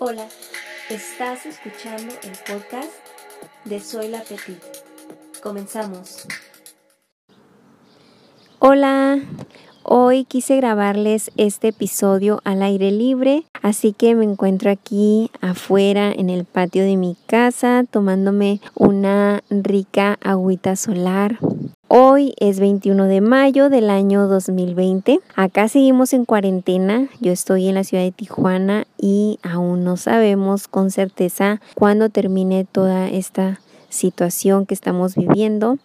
Hola, estás escuchando el podcast de Soy la Petit. Comenzamos. Hola, hoy quise grabarles este episodio al aire libre, así que me encuentro aquí afuera en el patio de mi casa tomándome una rica agüita solar Hoy es 21 de mayo del año 2020. Acá seguimos en cuarentena. Yo estoy en la ciudad de Tijuana y aún no sabemos con certeza cuándo termine toda esta situación que estamos viviendo.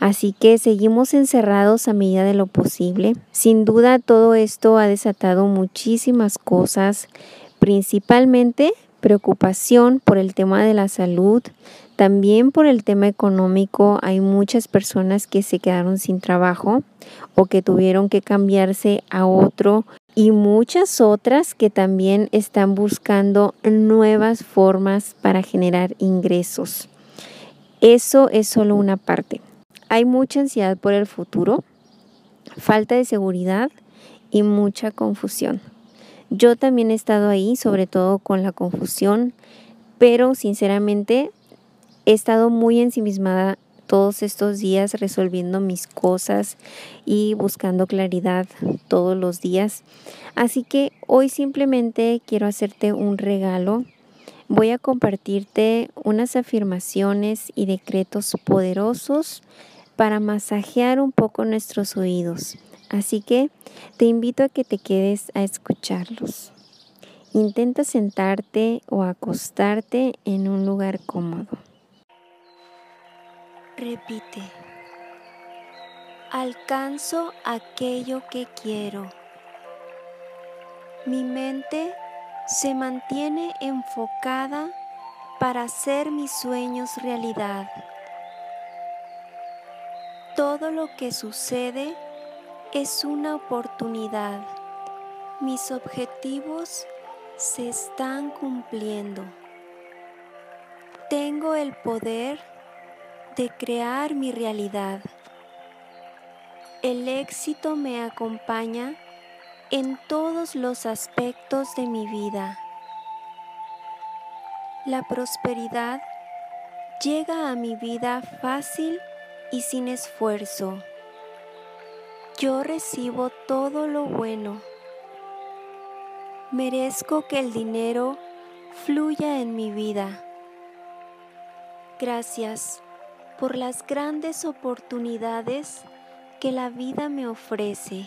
Así que seguimos encerrados a medida de lo posible. Sin duda todo esto ha desatado muchísimas cosas, principalmente preocupación por el tema de la salud, también por el tema económico hay muchas personas que se quedaron sin trabajo o que tuvieron que cambiarse a otro y muchas otras que también están buscando nuevas formas para generar ingresos. Eso es solo una parte. Hay mucha ansiedad por el futuro, falta de seguridad y mucha confusión. Yo también he estado ahí, sobre todo con la confusión, pero sinceramente He estado muy ensimismada todos estos días resolviendo mis cosas y buscando claridad todos los días. Así que hoy simplemente quiero hacerte un regalo. Voy a compartirte unas afirmaciones y decretos poderosos para masajear un poco nuestros oídos. Así que te invito a que te quedes a escucharlos. Intenta sentarte o acostarte en un lugar cómodo. Repite. Alcanzo aquello que quiero. Mi mente se mantiene enfocada para hacer mis sueños realidad. Todo lo que sucede es una oportunidad. Mis objetivos se están cumpliendo. Tengo el poder de crear mi realidad. El éxito me acompaña en todos los aspectos de mi vida. La prosperidad llega a mi vida fácil y sin esfuerzo. Yo recibo todo lo bueno. Merezco que el dinero fluya en mi vida. Gracias por las grandes oportunidades que la vida me ofrece.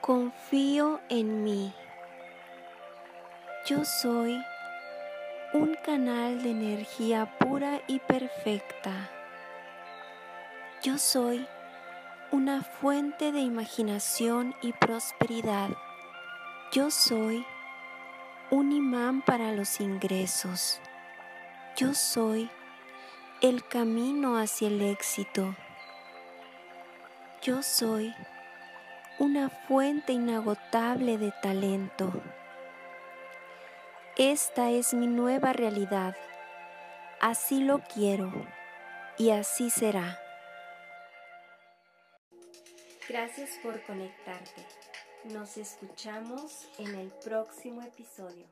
Confío en mí. Yo soy un canal de energía pura y perfecta. Yo soy una fuente de imaginación y prosperidad. Yo soy un imán para los ingresos. Yo soy el camino hacia el éxito. Yo soy una fuente inagotable de talento. Esta es mi nueva realidad. Así lo quiero y así será. Gracias por conectarte. Nos escuchamos en el próximo episodio.